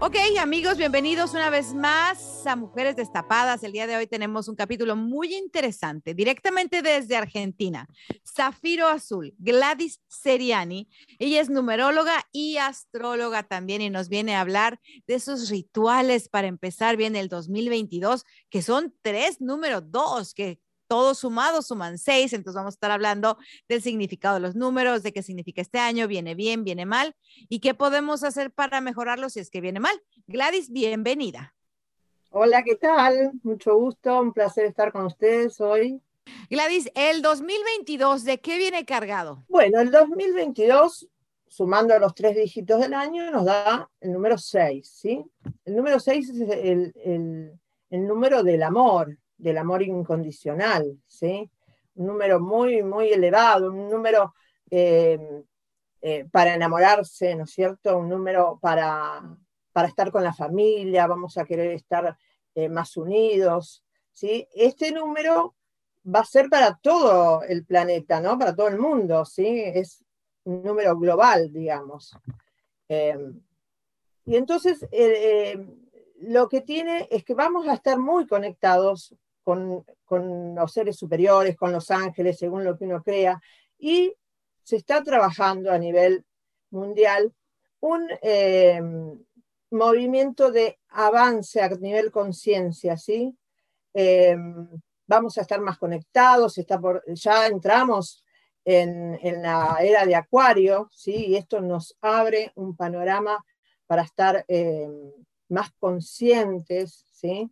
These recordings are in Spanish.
Ok, amigos, bienvenidos una vez más a Mujeres Destapadas. El día de hoy tenemos un capítulo muy interesante, directamente desde Argentina. Zafiro Azul, Gladys Seriani. Ella es numeróloga y astróloga también y nos viene a hablar de esos rituales para empezar bien el 2022, que son tres números dos, que todos sumados suman seis, entonces vamos a estar hablando del significado de los números, de qué significa este año, viene bien, viene mal, y qué podemos hacer para mejorarlo si es que viene mal. Gladys, bienvenida. Hola, ¿qué tal? Mucho gusto, un placer estar con ustedes hoy. Gladys, el 2022, ¿de qué viene cargado? Bueno, el 2022, sumando los tres dígitos del año, nos da el número 6, ¿sí? El número 6 es el, el, el número del amor, del amor incondicional, ¿sí? Un número muy, muy elevado, un número eh, eh, para enamorarse, ¿no es cierto? Un número para, para estar con la familia, vamos a querer estar eh, más unidos, ¿sí? Este número va a ser para todo el planeta, ¿no? Para todo el mundo, ¿sí? Es un número global, digamos. y entonces, lo que tiene es que vamos a estar muy conectados con, los seres superiores, con los ángeles, según lo que uno crea, y se está trabajando a nivel mundial un eh, movimiento de avance a nivel conciencia, ¿sí? Eh, vamos a estar más conectados, ya entramos en, la era de Acuario, ¿sí? Y esto nos abre un panorama para estar eh, más conscientes, ¿sí?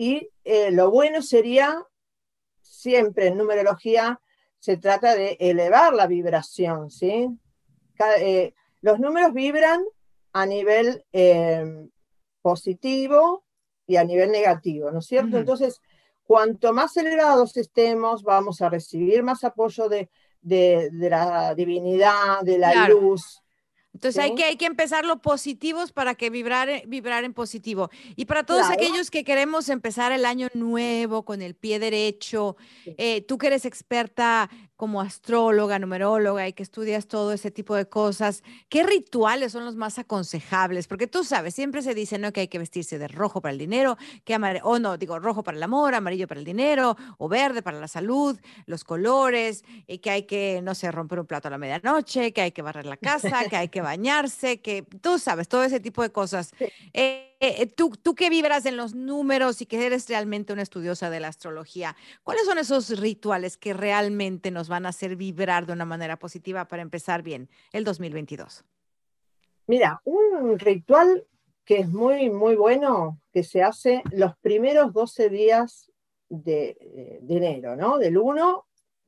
Y eh, lo bueno sería, siempre en numerología, se trata de elevar la vibración, ¿sí? Eh, los números vibran a nivel eh, positivo y a nivel negativo, ¿no es cierto? Entonces, cuanto más elevados estemos, vamos a recibir más apoyo de, la divinidad, de la luz, entonces hay, que, hay que empezar lo positivos para que vibrar, vibrar en positivo. Y para todos aquellos que queremos empezar el año nuevo con el pie derecho, eh, tú que eres experta como astróloga, numeróloga y que estudias todo ese tipo de cosas, ¿qué rituales son los más aconsejables? Porque tú sabes, siempre se dice ¿no? que hay que vestirse de rojo para el dinero, que o no, digo rojo para el amor, amarillo para el dinero, o verde para la salud, los colores, y que hay que, no sé, romper un plato a la medianoche, que hay que barrer la casa, que hay que bañarse, que tú sabes, todo ese tipo de cosas. Eh, eh, tú, tú que vibras en los números y que eres realmente una estudiosa de la astrología, ¿cuáles son esos rituales que realmente nos van a hacer vibrar de una manera positiva para empezar bien el 2022? Mira, un ritual que es muy, muy bueno, que se hace los primeros 12 días de, enero, ¿no? Del 1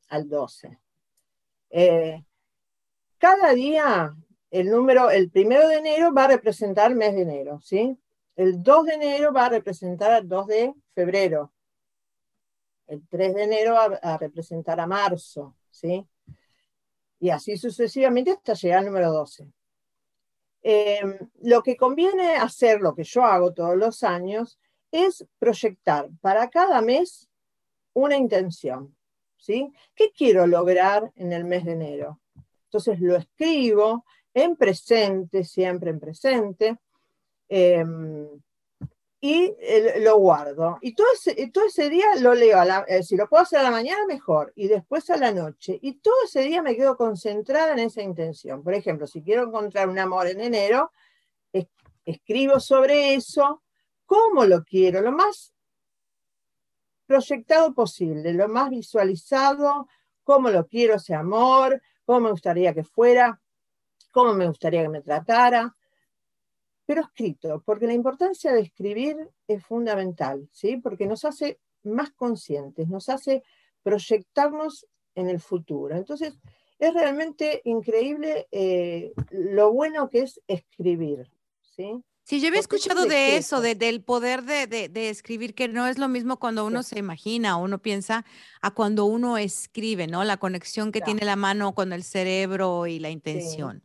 al 12. Eh, cada día, el número, el primero de enero va a representar el mes de enero, ¿sí? El 2 de enero va a representar al 2 de febrero. El 3 de enero va a representar a marzo, ¿sí? Y así sucesivamente hasta llegar al número 12. Em, lo que conviene hacer, lo que yo hago todos los años, es proyectar para cada mes una intención. ¿sí? ¿Qué quiero lograr en el mes de enero? Entonces lo escribo en presente, siempre en presente, Em, y lo guardo. Y todo ese, todo ese día lo leo, eh, si lo puedo hacer a la mañana, mejor, y después a la noche. Y todo ese día me quedo concentrada en esa intención. Por ejemplo, si quiero encontrar un amor en enero, escribo sobre eso, cómo lo quiero, lo más proyectado posible, lo más visualizado, cómo lo quiero ese amor, cómo me gustaría que fuera, cómo me gustaría que me tratara pero escrito, porque la importancia de escribir es fundamental, ¿sí? porque nos hace más conscientes, nos hace proyectarnos en el futuro. Entonces, es realmente increíble eh, lo bueno que es escribir. ¿sí? Sí, yo había escuchado de eso, de- del poder de, de- de escribir, que no es lo mismo cuando uno se imagina, uno piensa, a cuando uno escribe, ¿no? La conexión que Claro. tiene la mano con el cerebro y la intención.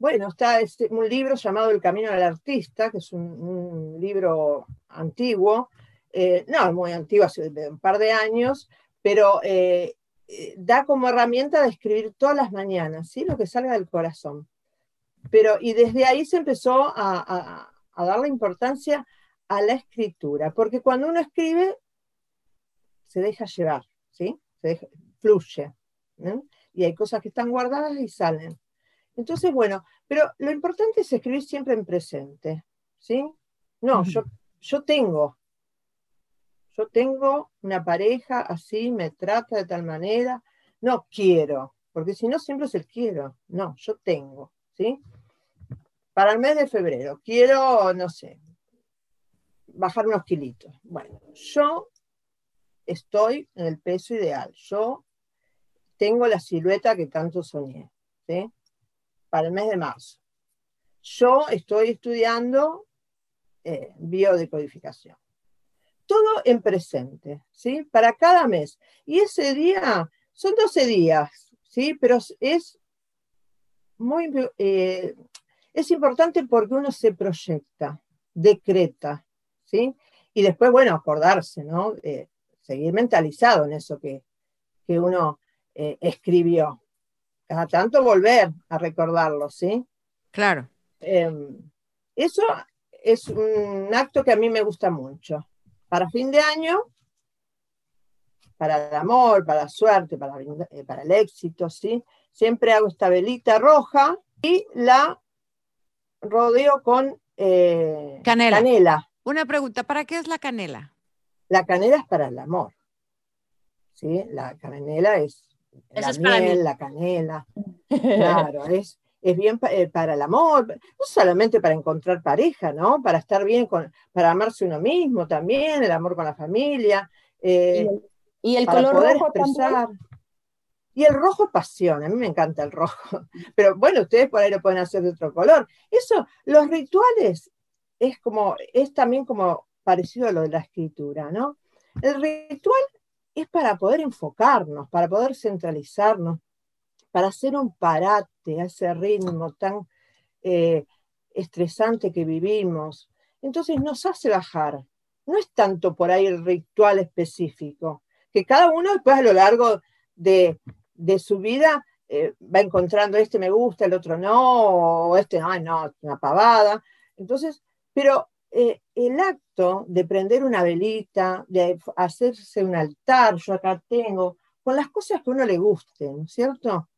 Bueno, está este- un libro llamado El Camino del Artista, que es un, libro antiguo, eh, no, muy antiguo, hace un par de años, pero eh, eh, da como herramienta de escribir todas las mañanas, ¿sí? Lo que salga del corazón. Pero, y desde ahí se empezó a, a, a darle importancia a la escritura, porque cuando uno escribe, se deja llevar, ¿sí? Se deja- fluye. Y hay cosas que están guardadas y salen. Entonces, bueno, pero lo importante es escribir siempre en presente, ¿sí? No, yo, yo tengo, yo tengo una pareja así, me trata de tal manera, no quiero, porque si no siempre es el quiero, no, yo tengo, ¿sí? Para el mes de febrero, quiero, no sé, bajar unos kilitos. Bueno, yo estoy en el peso ideal, yo tengo la silueta que tanto soñé, ¿sí? Para el mes de marzo. Yo estoy estudiando eh, biodecodificación. Todo en presente, ¿sí? Para cada mes. Y ese día, son 12 días, ¿sí? Pero es muy, eh, es importante porque uno se proyecta, decreta, ¿sí? Y después, bueno, acordarse, ¿no? Eh, seguir mentalizado en eso que, que uno escribió. Cada tanto volver a recordarlo, ¿sí? Claro. Eh, eso es un acto que a mí me gusta mucho. Para fin de año, para el amor, para la suerte, para, eh, para el éxito, ¿sí? Siempre hago esta velita roja y la rodeo con eh, Canela. canela. Una pregunta, ¿para qué es la canela? La canela es para el amor. ¿sí? La canela es Eso la es para miel, mí. la canela. Claro, es, es bien pa- eh, para el amor, no solamente para encontrar pareja, ¿no? Para estar bien, con, para amarse uno mismo también, el amor con la familia, eh, Y el, y el para color poder rojo también. Y el rojo es pasión, a mí me encanta el rojo, pero bueno, ustedes por ahí lo pueden hacer de otro color. Eso, los rituales es como, es también como parecido a lo de la escritura, ¿no? El ritual es para poder enfocarnos, para poder centralizarnos, para hacer un parate a ese ritmo tan eh, estresante que vivimos. Entonces nos hace bajar. No es tanto por ahí el ritual específico, que cada uno después a lo largo de, de su vida eh, va encontrando este me gusta, el otro no, o este, ay no, una pavada. Entonces, pero eh, el acto de prender una velita, de hacerse un altar, yo acá tengo, con las cosas que uno le gusten, ¿no es cierto?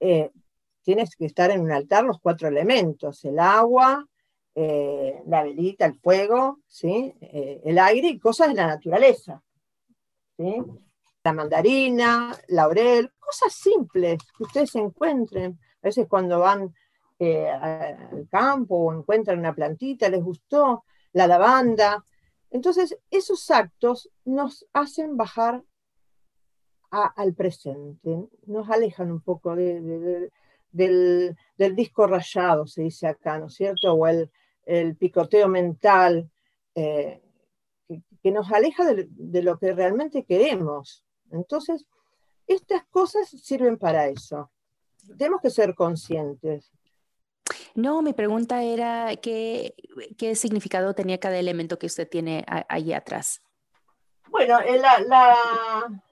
Eh, tienes que estar en un altar los cuatro elementos, el agua, eh, la velita, el fuego, ¿sí? El aire y cosas de la naturaleza. ¿sí? La mandarina, laurel, cosas simples que ustedes encuentren. A veces cuando van eh, al campo o encuentran una plantita, les gustó, la lavanda. Entonces, esos actos nos hacen bajar al presente, nos alejan un poco de- de- de- del, del disco rayado, se dice acá, ¿no es cierto? O el, el picoteo mental, eh, que, que nos aleja de lo que realmente queremos. Entonces, estas cosas sirven para eso. Tenemos que ser conscientes. No, mi pregunta era qué, qué significado tenía cada elemento que usted tiene a- ahí atrás. Bueno, eh, la, la,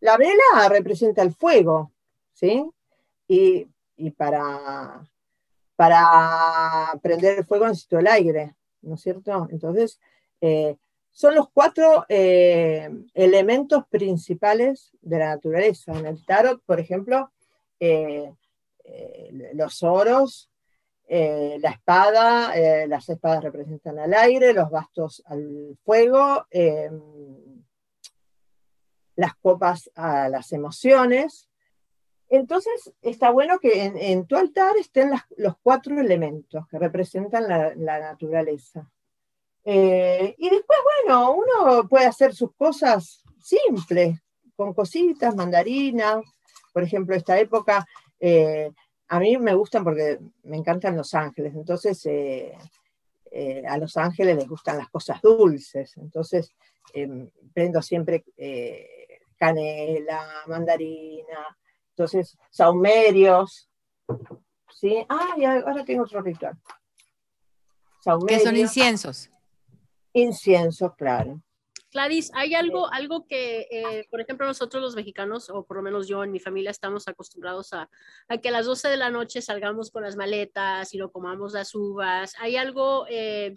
la vela representa el fuego, ¿sí? Y, y para, para prender el fuego necesito el aire, ¿no es cierto? Entonces, eh, son los cuatro eh, elementos principales de la naturaleza. En el tarot, por ejemplo, eh, los oros, eh, la espada, eh, las espadas representan al aire, los bastos al fuego, eh, las copas a las emociones. Entonces, está bueno que en, tu altar estén los cuatro elementos que representan la, la naturaleza. Y después, bueno, uno puede hacer sus cosas simples, con cositas, mandarinas. Por ejemplo, esta época eh, a mí me gustan porque me encantan Los Ángeles, entonces eh, eh, a Los Ángeles les gustan las cosas dulces, entonces em, prendo siempre canela, mandarina, entonces saumerios, ¿sí? Ah, y ahora tengo otro ritual. ¿Qué son inciensos? Inciensos, claro. Gladys, ¿hay algo, algo que, eh, por ejemplo, nosotros los mexicanos, o por lo menos yo en mi familia, estamos acostumbrados a, que a las 12 de la noche salgamos con las maletas y lo comamos las uvas? ¿Hay algo eh,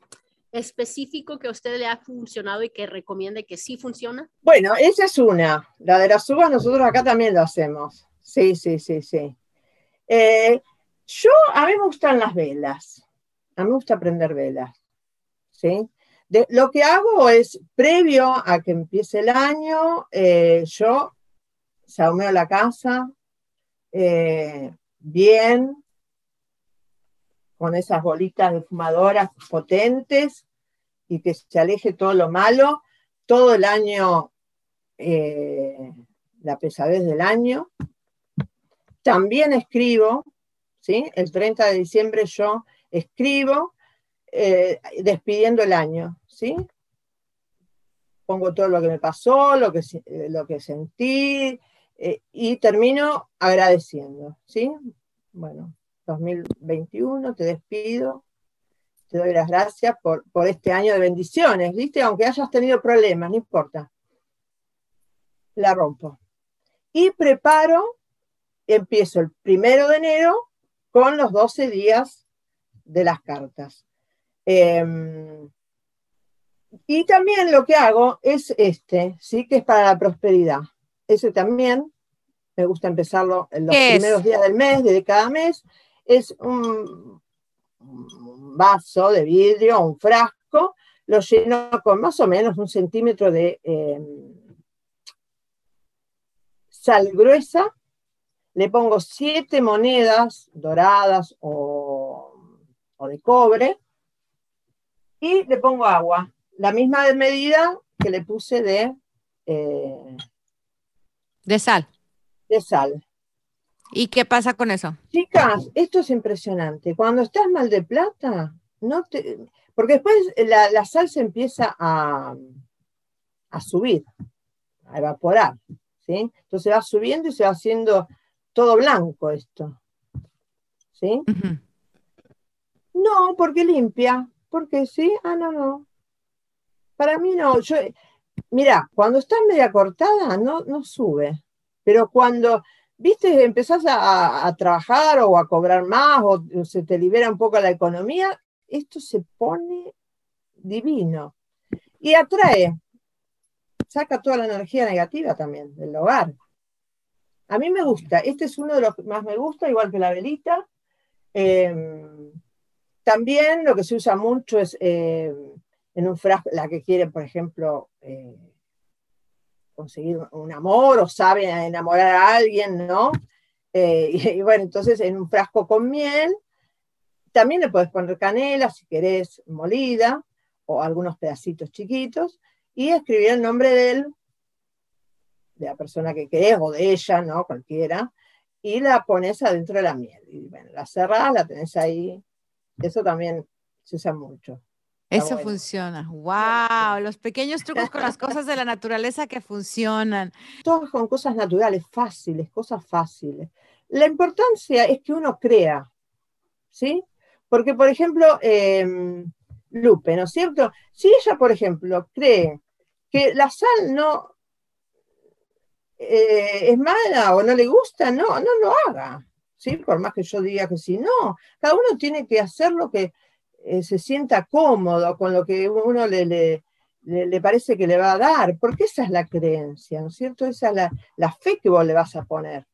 específico que a usted le ha funcionado y que recomiende que sí funciona? Bueno, esa es una. La de las uvas nosotros acá también lo hacemos. Sí, sí, sí, sí. Eh, yo, a mí me gustan las velas. A mí me gusta prender velas. ¿Sí? Lo que hago es, previo a que empiece el año, eh, yo saumeo la casa eh, bien, con esas bolitas de fumadoras potentes y que se aleje todo lo malo. Todo el año, eh, la pesadez del año. También escribo, ¿sí? El 30 de diciembre yo escribo despidiendo el año. ¿sí? Pongo todo lo que me pasó, lo que, eh, lo que sentí eh, y termino agradeciendo, ¿sí? Bueno, 2021, te despido, te doy las gracias por, por este año de bendiciones, ¿viste? Aunque hayas tenido problemas, no importa. La rompo. Y preparo, empiezo el primero de enero con los 12 días de las cartas. Em, y también lo que hago es este, ¿sí? que es para la prosperidad. Ese también, me gusta empezarlo en los primeros días del mes, de cada mes. Es un, vaso de vidrio, un frasco, lo lleno con más o menos un centímetro de em, sal gruesa, le pongo siete monedas doradas o, o de cobre y le pongo agua la misma medida que le puse de... Eh, de sal. De sal. ¿Y qué pasa con eso? Chicas, esto es impresionante. Cuando estás mal de plata, no te... Porque después la, sal se empieza a, a, subir, a evaporar. ¿sí? Entonces va subiendo y se va haciendo todo blanco esto. ¿Sí? No, porque limpia. Porque sí, ah, no, no. Para mí no, yo, mira, cuando estás media cortada no, no sube, pero cuando, viste, empezás a, trabajar o a cobrar más o, se te libera un poco la economía, esto se pone divino y atrae, saca toda la energía negativa también del hogar. A mí me gusta, este es uno de los que más me gusta, igual que la velita. Em, también lo que se usa mucho es em, en un frasco, la que quiere, por ejemplo, eh, conseguir un amor o sabe enamorar a alguien, ¿no? Eh, y, bueno, entonces en un frasco con miel, también le puedes poner canela si querés molida o algunos pedacitos chiquitos y escribir el nombre de él, de la persona que querés o de ella, ¿no? Cualquiera, y la pones adentro de la miel. Y bueno, la cerrás, la tenés ahí. Eso también se usa mucho. Eso funciona. ¡Wow! Los pequeños trucos con las cosas de la naturaleza que funcionan. Todas con cosas naturales, fáciles, cosas fáciles. La importancia es que uno crea, ¿sí? Porque, por ejemplo, em, Lupe, ¿no es cierto? Si ella, por ejemplo, cree que la sal no eh, es mala o no le gusta, no, no lo haga, ¿sí? Por más que yo diga que sí, no. Cada uno tiene que hacer lo que eh, se sienta cómodo con lo que uno le, le, parece que le va a dar, porque esa es la creencia, ¿no es cierto? Esa es la, fe que vos le vas a poner.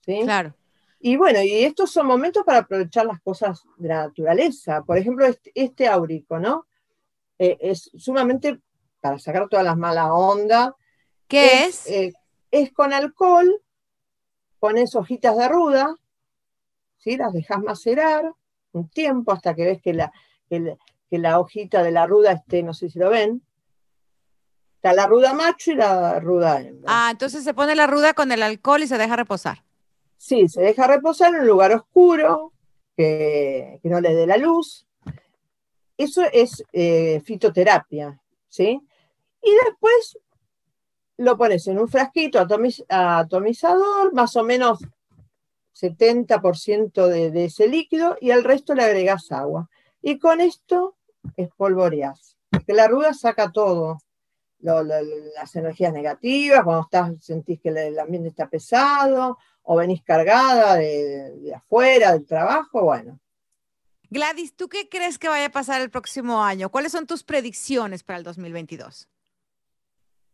¿sí? Claro. Y bueno, y estos son momentos para aprovechar las cosas de la naturaleza. Por ejemplo, este, este áurico, ¿no? Eh, es sumamente para sacar todas las malas ondas. ¿Qué es? Eh, es con alcohol, pones hojitas de ruda, ¿sí? las dejas macerar, un tiempo hasta que ves que la, que la, hojita de la ruda esté, no sé si lo ven, está la ruda macho y la ruda hembra. Ah, entonces se pone la ruda con el alcohol y se deja reposar. Sí, se deja reposar en un lugar oscuro, que, no le dé la luz. Eso es eh, fitoterapia, ¿sí? Y después lo pones en un frasquito atomizador, más o menos 70% de, de, ese líquido, y al resto le agregas agua. Y con esto espolvoreas. Porque la arruga saca todo. las energías negativas, cuando estás, sentís que el ambiente está pesado, o venís cargada de, afuera, del trabajo, bueno. Gladys, ¿tú qué crees que vaya a pasar el próximo año? ¿Cuáles son tus predicciones para el 2022?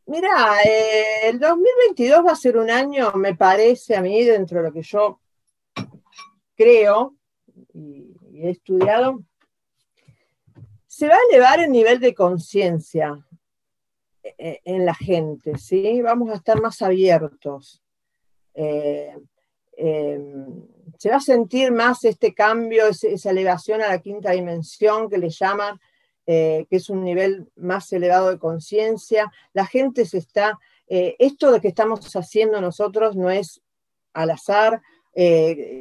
Mira, eh, el 2022 va a ser un año, me parece a mí, dentro de lo que yo creo y, he estudiado, se va a elevar el nivel de conciencia eh, en la gente, ¿sí? Vamos a estar más abiertos. Eh, se va a sentir más este cambio, esa elevación a la quinta dimensión que le llaman, eh, que es un nivel más elevado de conciencia. La gente se está, eh, esto de que estamos haciendo nosotros no es al azar,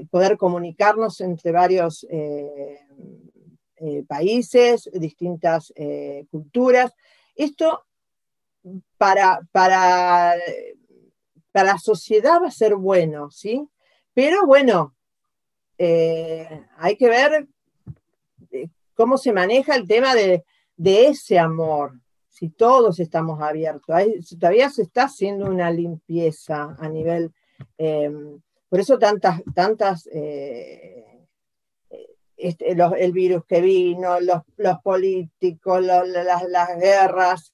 poder comunicarnos entre varios países, distintas culturas. Esto para, para para la sociedad va a ser bueno, ¿sí? Pero bueno, eh, hay que ver eh, cómo se maneja el tema de, ese amor, si todos estamos abiertos. todavía se está haciendo una limpieza a nivel, por eso tantas, tantas, eh, este, el virus que vino, los, políticos, las, guerras,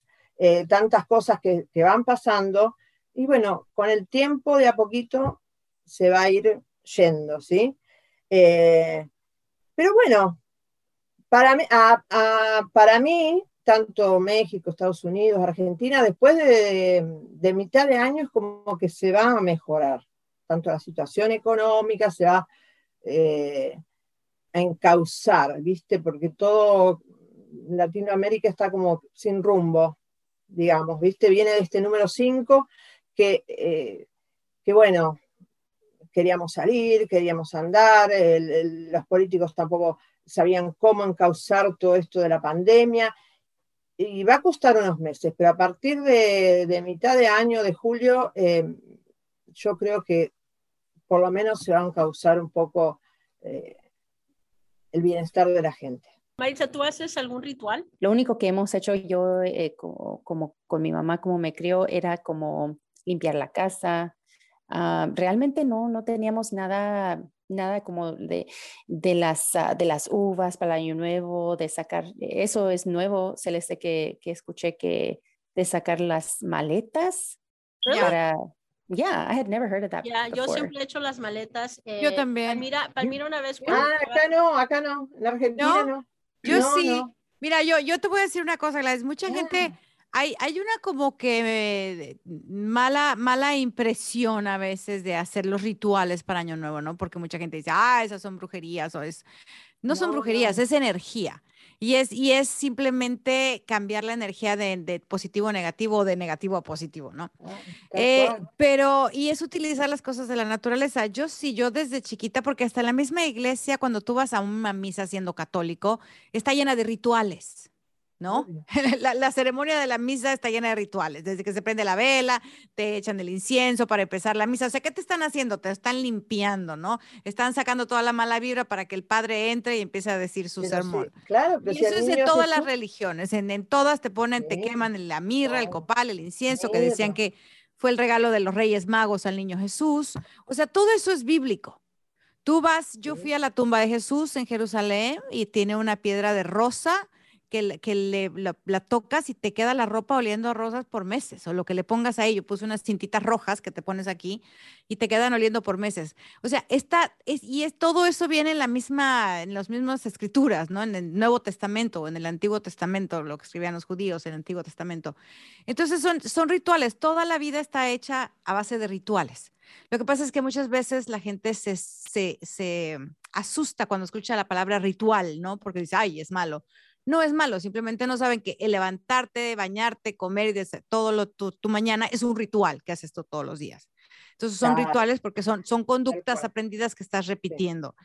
tantas cosas que, van pasando y bueno, con el tiempo de a poquito se va a ir yendo, ¿sí? Eh, pero bueno, para mí, para mí, tanto México, Estados Unidos, Argentina, después de, mitad de año es como que se va a mejorar, tanto la situación económica se va eh, a encauzar, ¿viste? Porque todo Latinoamérica está como sin rumbo, digamos, ¿viste? Viene de este número 5 eh, que, bueno, queríamos salir, queríamos andar, los políticos tampoco sabían cómo encauzar todo esto de la pandemia. Y va a costar unos meses, pero a partir de, mitad de año, de julio, eh, yo creo que por lo menos se va a encauzar un poco eh, el bienestar de la gente. Maritza, ¿tú haces algún ritual? Lo único que hemos hecho yo, como, con mi mamá, como me crió, era como limpiar la casa. Ah, realmente no, no teníamos nada, nada como de, de, las, ah, de las uvas para el año nuevo, de sacar, eso es nuevo, Celeste, que, que escuché que de sacar las maletas para... Yeah, I had never heard of that. Yeah, yo siempre he hecho las maletas. yo eh, también. Palmira, Palmira una vez. Ah, acá no, acá no, en Argentina no. Yo sí. Mira, yo, yo te voy a decir una cosa, Gladys. Mucha gente hay, una como que mala, mala impresión a veces de hacer los rituales para Año Nuevo, ¿no? Porque mucha gente dice, ah, esas son brujerías o es... No, son brujerías, es energía. Y es, y es simplemente cambiar la energía de, positivo a negativo o de negativo a positivo, ¿no? Ah, eh, pero, y es utilizar las cosas de la naturaleza. Yo sí, yo desde chiquita, porque hasta la misma iglesia, cuando tú vas a una misa siendo católico, está llena de rituales. ¿No? La, ceremonia de la misa está llena de rituales, desde que se prende la vela, te echan el incienso para empezar la misa, o sea, ¿qué te están haciendo? Te están limpiando, ¿no? Están sacando toda la mala vibra para que el padre entre y empiece a decir su sermón. claro, y eso es en todas las religiones, en, todas te ponen, te queman la mirra, el copal, el incienso, que decían que fue el regalo de los Reyes Magos al niño Jesús, o sea, todo eso es bíblico. Tú vas, yo fui a la tumba de Jesús en Jerusalén y tiene una piedra de rosa, que, le, la, tocas y te queda la ropa oliendo a rosas por meses, o lo que le pongas ahí. Yo puse unas cintitas rojas que te pones aquí y te quedan oliendo por meses. O sea, esta es, y es todo eso viene en la misma, en las mismas escrituras, ¿no? En el Nuevo Testamento o en el Antiguo Testamento, lo que escribían los judíos en el Antiguo Testamento. Entonces son, son rituales, toda la vida está hecha a base de rituales. Lo que pasa es que muchas veces la gente se, se, se asusta cuando escucha la palabra ritual, ¿no? Porque dice, ay, es malo no es malo, simplemente no saben que el levantarte, bañarte, comer y todo lo, tu, mañana es un ritual que haces esto todos los días. Entonces son rituales porque son, son conductas aprendidas que estás repitiendo.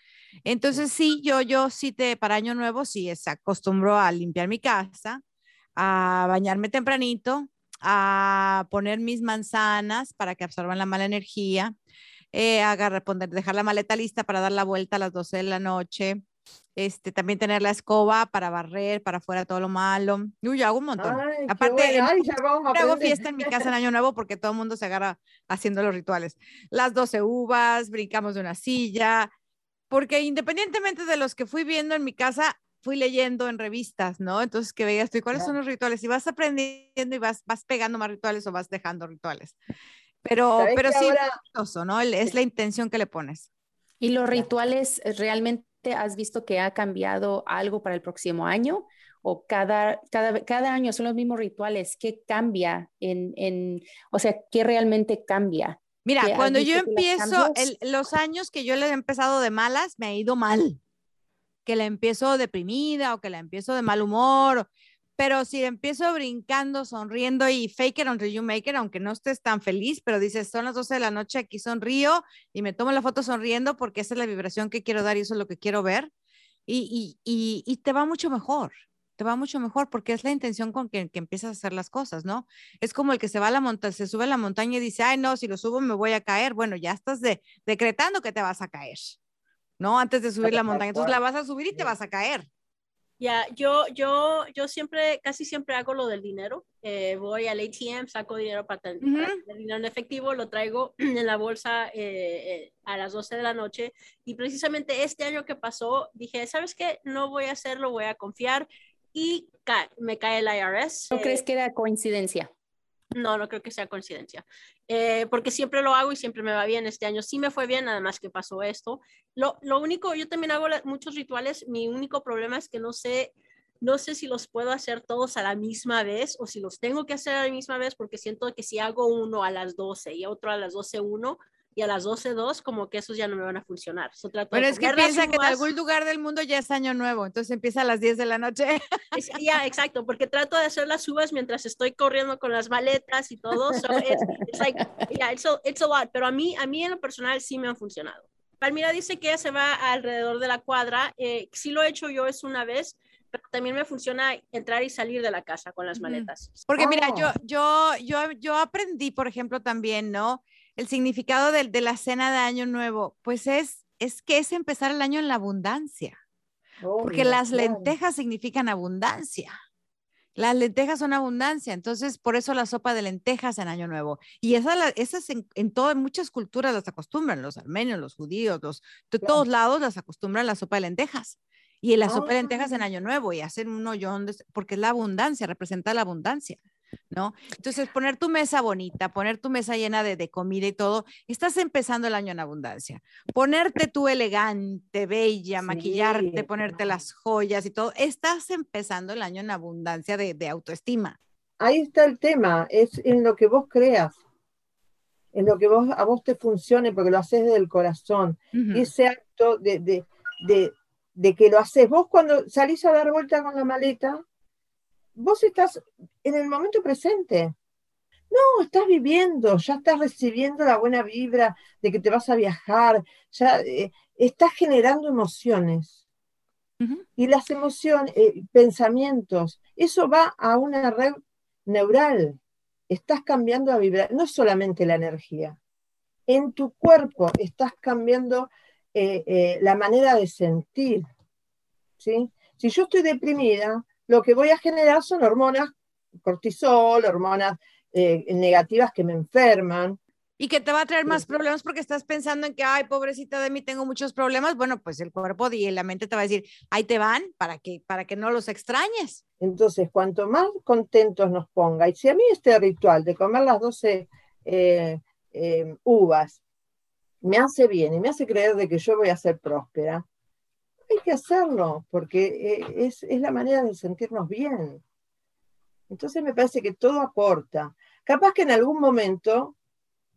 Entonces sí, yo, yo sí te, para Año Nuevo, sí, se acostumbro a limpiar mi casa, a bañarme tempranito, a poner mis manzanas para que absorban la mala energía, eh, agarrar, poner, dejar la maleta lista para dar la vuelta a las 12 de la noche, este, también tener la escoba para barrer, para afuera todo lo malo. Uy, yo hago un montón. Aparte, hago fiesta en mi casa en Año Nuevo porque todo el mundo se agarra haciendo los rituales. Las 12 uvas, brincamos de una silla, porque independientemente de los que fui viendo en mi casa, fui leyendo en revistas, ¿no? Entonces que veías tú, ¿cuáles son los rituales? Y vas aprendiendo y vas, vas pegando más rituales o vas dejando rituales. Pero, pero sí, ¿no? Es la intención que le pones. ¿Y los rituales eh, realmente has visto que ha cambiado algo para el próximo año? ¿O cada, cada, cada año son los mismos rituales? ¿Qué cambia en, en o sea, qué realmente cambia? Mira, cuando yo empiezo, los años que yo le he empezado de malas, me ha ido mal. Que la empiezo deprimida o que la empiezo de mal humor pero si empiezo brincando, sonriendo y fake it until you make it, aunque no estés tan feliz, pero dices, son las 12 de la noche, aquí sonrío y me tomo la foto sonriendo porque esa es la vibración que quiero dar y eso es lo que quiero ver. Y, y, y, te va mucho mejor, te va mucho mejor porque es la intención con que, que, empiezas a hacer las cosas, ¿no? Es como el que se va a la montaña, se sube a la montaña y dice, ay, no, si lo subo me voy a caer. Bueno, ya estás de, decretando que te vas a caer, ¿no? Antes de subir la montaña. Entonces la vas a subir y te vas a caer. Ya, yo, yo, yo siempre, casi siempre hago lo del dinero. Eh, voy al ATM, saco dinero para, tener dinero en efectivo, lo traigo en la bolsa eh, eh, a las 12 de la noche. Y precisamente este año que pasó, dije, ¿sabes qué? No voy a hacerlo, voy a confiar. Y me cae el IRS. ¿No crees que era coincidencia? No, no creo que sea coincidencia, eh, porque siempre lo hago y siempre me va bien. Este año sí me fue bien, además que pasó esto. Lo, lo único, yo también hago muchos rituales, mi único problema es que no sé, no sé si los puedo hacer todos a la misma vez o si los tengo que hacer a la misma vez, porque siento que si hago uno a las 12 y otro a las 12, uno, y a las 12.02 como que esos ya no me van a funcionar. Pero es que piensa que en algún lugar del mundo ya es año nuevo, entonces empieza a las 10 de la noche. Ya, exacto, porque trato de hacer las uvas mientras estoy corriendo con las maletas y todo. So it's, it's like, yeah, it's a, it's a lot, pero a mí, a mí en lo personal sí me han funcionado. Palmira dice que ella se va alrededor de la cuadra. Eh, sí lo he hecho yo es una vez, pero también me funciona entrar y salir de la casa con las maletas. Porque mira, yo, oh. yo, yo, yo aprendí, por ejemplo, también, ¿no? El significado de, la cena de Año Nuevo, pues es, es que es empezar el año en la abundancia, porque las lentejas significan abundancia. Las lentejas son abundancia, entonces por eso la sopa de lentejas en Año Nuevo. Y esas esa en, en todas, muchas culturas las acostumbran, los armenios, los judíos, los, de todos lados las acostumbran la sopa de lentejas. Y la sopa de lentejas en ah. Año Nuevo y hacen un hoyón, porque es la abundancia, representa la abundancia. ¿No? Entonces, poner tu mesa bonita, poner tu mesa llena de, comida y todo, estás empezando el año en abundancia. Ponerte tú elegante, bella, maquillarte, ponerte las joyas y todo, estás empezando el año en abundancia de, autoestima. Ahí está el tema, es en lo que vos creas, en lo que vos, a vos te funcione, porque lo haces desde el corazón. Ese acto de, de, de que lo haces vos cuando salís a dar vuelta con la maleta, vos estás en el momento presente. No, estás viviendo, ya estás recibiendo la buena vibra de que te vas a viajar, ya eh, estás generando emociones. Y las emociones, eh, pensamientos, eso va a una red neural. Estás cambiando la vibra, no solamente la energía. En tu cuerpo estás cambiando eh, la manera de sentir. ¿sí? Si yo estoy deprimida, lo que voy a generar son hormonas, cortisol, hormonas eh, negativas que me enferman. Y que te va a traer más problemas porque estás pensando en que, ay, pobrecita de mí, tengo muchos problemas. Bueno, pues el cuerpo y la mente te va a decir, ahí te van para que, para que no los extrañes. Entonces, cuanto más contentos nos ponga, y si a mí este ritual de comer las 12 eh, eh, uvas me hace bien y me hace creer de que yo voy a ser próspera, hay que hacerlo, porque eh, es, la manera de sentirnos bien. Entonces me parece que todo aporta. Capaz que en algún momento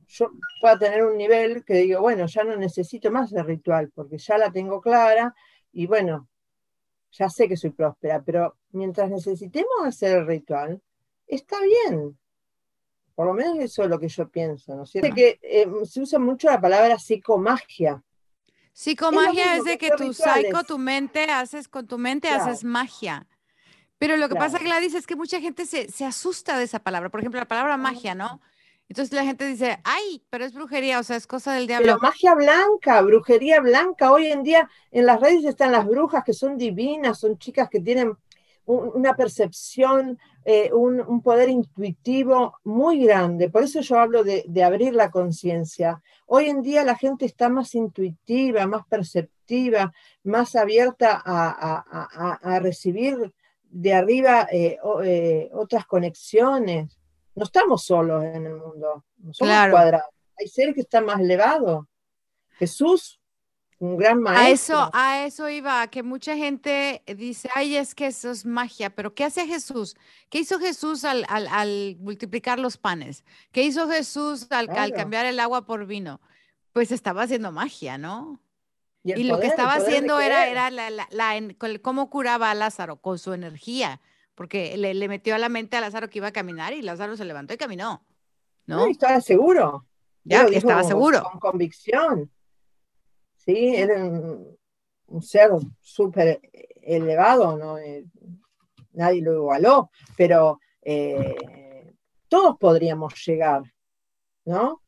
yo pueda tener un nivel que digo, bueno, ya no necesito más de ritual, porque ya la tengo clara y bueno, ya sé que soy próspera, pero mientras necesitemos hacer el ritual, está bien. Por lo menos eso es lo que yo pienso, ¿no es cierto? Que eh, se usa mucho la palabra psicomagia. Psicomagia es, de que tu psico, tu mente, haces con tu mente, haces magia. Pero lo que pasa, Gladys, es que mucha gente se, se, asusta de esa palabra. Por ejemplo, la palabra magia, ¿no? Entonces la gente dice, ay, pero es brujería, o sea, es cosa del diablo. Pero magia blanca, brujería blanca. Hoy en día en las redes están las brujas que son divinas, son chicas que tienen una percepción, eh, un, poder intuitivo muy grande. Por eso yo hablo de, abrir la conciencia. Hoy en día la gente está más intuitiva, más perceptiva, más abierta a, recibir de arriba eh, eh, otras conexiones no estamos solos en el mundo, no somos cuadrados. Hay seres que están más elevados. Jesús, un gran maestro. A eso, a eso iba, que mucha gente dice, ay, es que eso es magia, pero ¿qué hace Jesús? ¿Qué hizo Jesús al, multiplicar los panes? ¿Qué hizo Jesús al, cambiar el agua por vino? Pues estaba haciendo magia, ¿no? Y, lo que estaba haciendo era, era la, cómo curaba a Lázaro con su energía porque le, metió a la mente a Lázaro que iba a caminar y Lázaro se levantó y caminó. ¿No? estaba seguro. Ya, estaba seguro. Con convicción. Sí, era un, ser súper elevado, ¿no? Eh, nadie lo igualó, pero eh, todos podríamos llegar, ¿no?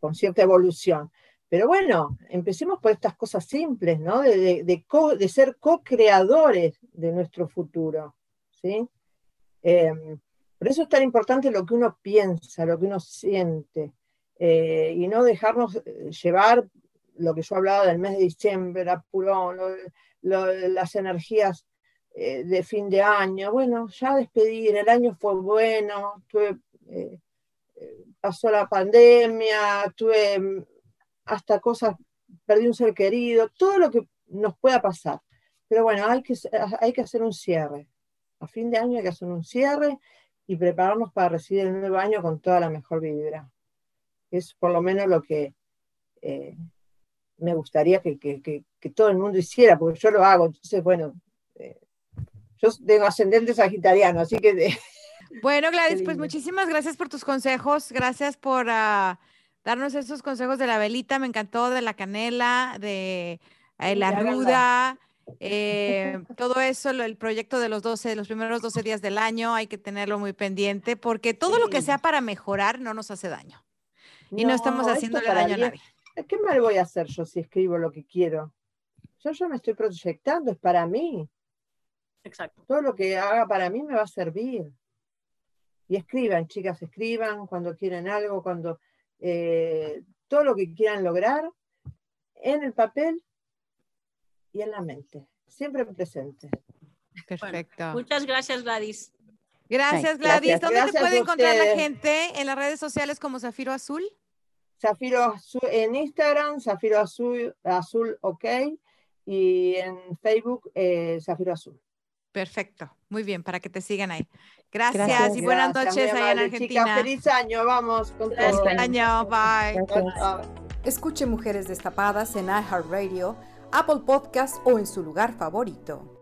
Con cierta evolución. Pero bueno, empecemos por estas cosas simples, ¿no? De, de ser co-creadores de nuestro futuro. ¿sí? Em, por eso es tan importante lo que uno piensa, lo que uno siente, eh, y no dejarnos eh, llevar lo que yo hablaba del mes de diciembre, las energías eh, de fin de año. Bueno, ya despedir, el año fue bueno, pasó la pandemia, tuve mm, hasta cosas, perdí un ser querido, todo lo que nos pueda pasar. Pero bueno, hay que, hay que hacer un cierre a fin de año hay que hacer un cierre y prepararnos para recibir el nuevo año con toda la mejor vibra. Es por lo menos lo que eh, me gustaría que, todo el mundo hiciera, porque yo lo hago. Entonces, bueno, eh, yo tengo ascendente sagitariano, así que... bueno, Gladys, pues muchísimas gracias por tus consejos, gracias por ah, darnos esos consejos de la velita, me encantó de la canela, de eh, la ruda. Eh, todo eso, el proyecto de los 12, los primeros 12 días del año, hay que tenerlo muy pendiente porque todo lo que sea para mejorar no nos hace daño. Y no, estamos haciéndole daño a nadie. ¿Qué mal voy a hacer yo si escribo lo que quiero? Yo ya me estoy proyectando, es para mí. Exacto. Todo lo que haga para mí me va a servir. Y escriban, chicas, escriban cuando quieren algo, cuando eh, todo lo que quieran lograr en el papel y en la mente, siempre presente. Perfecto. muchas gracias, Gladys. Gracias, Gladys. ¿Dónde te puede encontrar la gente? ¿En las redes sociales como Zafiro Azul? Zafiro Azul en Instagram, Zafiro Azul, Azul OK, y en Facebook, eh, Zafiro Azul. Perfecto, muy bien, para que te sigan ahí. Gracias, y buenas noches allá en Argentina. feliz año, vamos con Feliz año, bye. Escuche Mujeres Destapadas en iHeartRadio Apple Podcast o en su lugar favorito.